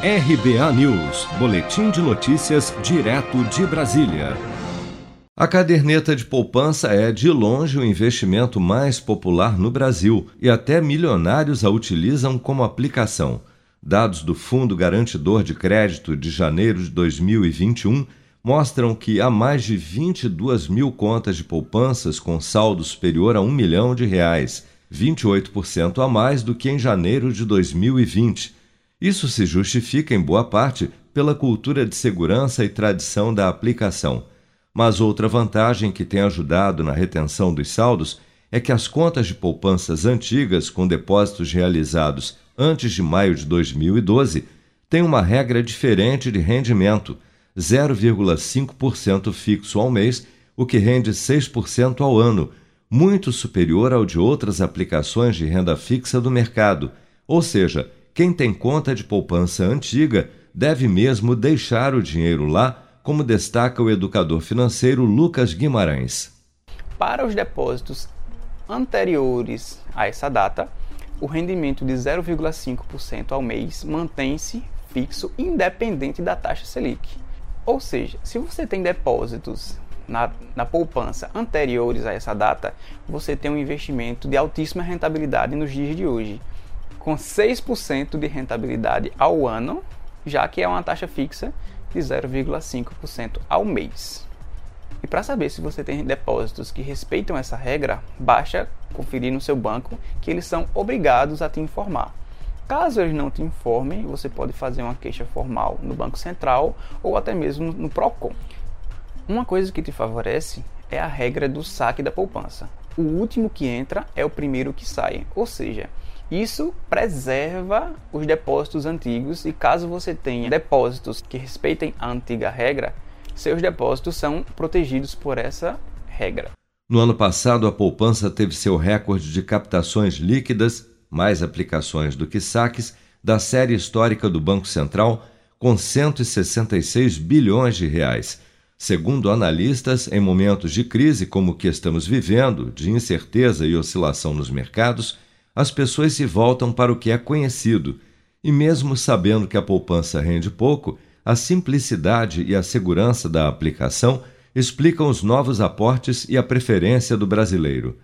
RBA News, Boletim de Notícias, direto de Brasília. A caderneta de poupança é, de longe, o investimento mais popular no Brasil e até milionários a utilizam como aplicação. Dados do Fundo Garantidor de Crédito de janeiro de 2021 mostram que há mais de 22 mil contas de poupanças com saldo superior a um milhão de reais, 28% a mais do que em janeiro de 2020. Isso se justifica, em boa parte, pela cultura de segurança e tradição da aplicação. Mas outra vantagem que tem ajudado na retenção dos saldos é que as contas de poupanças antigas com depósitos realizados antes de maio de 2012 têm uma regra diferente de rendimento, 0,5% fixo ao mês, o que rende 6% ao ano, muito superior ao de outras aplicações de renda fixa do mercado. Ou seja, quem tem conta de poupança antiga deve mesmo deixar o dinheiro lá como destaca o educador financeiro Lucas Guimarães. Para os depósitos anteriores a essa data, o rendimento de 0,5% ao mês mantém-se fixo independente da taxa Selic. Ou seja, se você tem depósitos na, na, poupança anteriores a essa data, você tem um investimento de altíssima rentabilidade nos dias de hoje, com 6% de rentabilidade ao ano, já que é uma taxa fixa de 0,5% ao mês. E para saber se você tem depósitos que respeitam essa regra, basta conferir no seu banco que eles são obrigados a te informar. Caso eles não te informem, você pode fazer uma queixa formal no Banco Central ou até mesmo no Procon. Uma coisa que te favorece é a regra do saque da poupança. O último que entra é o primeiro que sai, ou seja, isso preserva os depósitos antigos e caso você tenha depósitos que respeitem a antiga regra, seus depósitos são protegidos por essa regra. No ano passado, a poupança teve seu recorde de captações líquidas, mais aplicações do que saques, da série histórica do Banco Central, com 166 bilhões de reais. Segundo analistas, em momentos de crise como o que estamos vivendo, de incerteza e oscilação nos mercados, as pessoas se voltam para o que é conhecido, e mesmo sabendo que a poupança rende pouco, a simplicidade e a segurança da aplicação explicam os novos aportes e a preferência do brasileiro.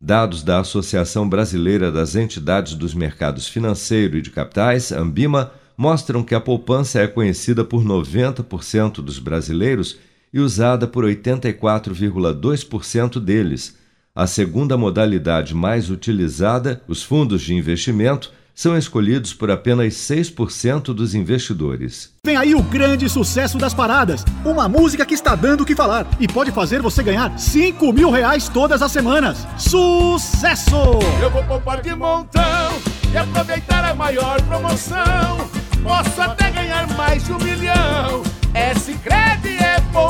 Dados da Associação Brasileira das Entidades dos Mercados Financeiro e de Capitais, Ambima, mostram que a poupança é conhecida por 90% dos brasileiros e usada por 84,2% deles a segunda modalidade mais utilizada, os fundos de investimento, são escolhidos por apenas 6% dos investidores. Vem aí o grande sucesso das paradas. Uma música que está dando o que falar e pode fazer você ganhar 5 mil reais todas as semanas. Sucesso! Eu vou poupar de montão e aproveitar a maior promoção. Posso até ganhar mais de um milhão. É Sicredi é poupanção.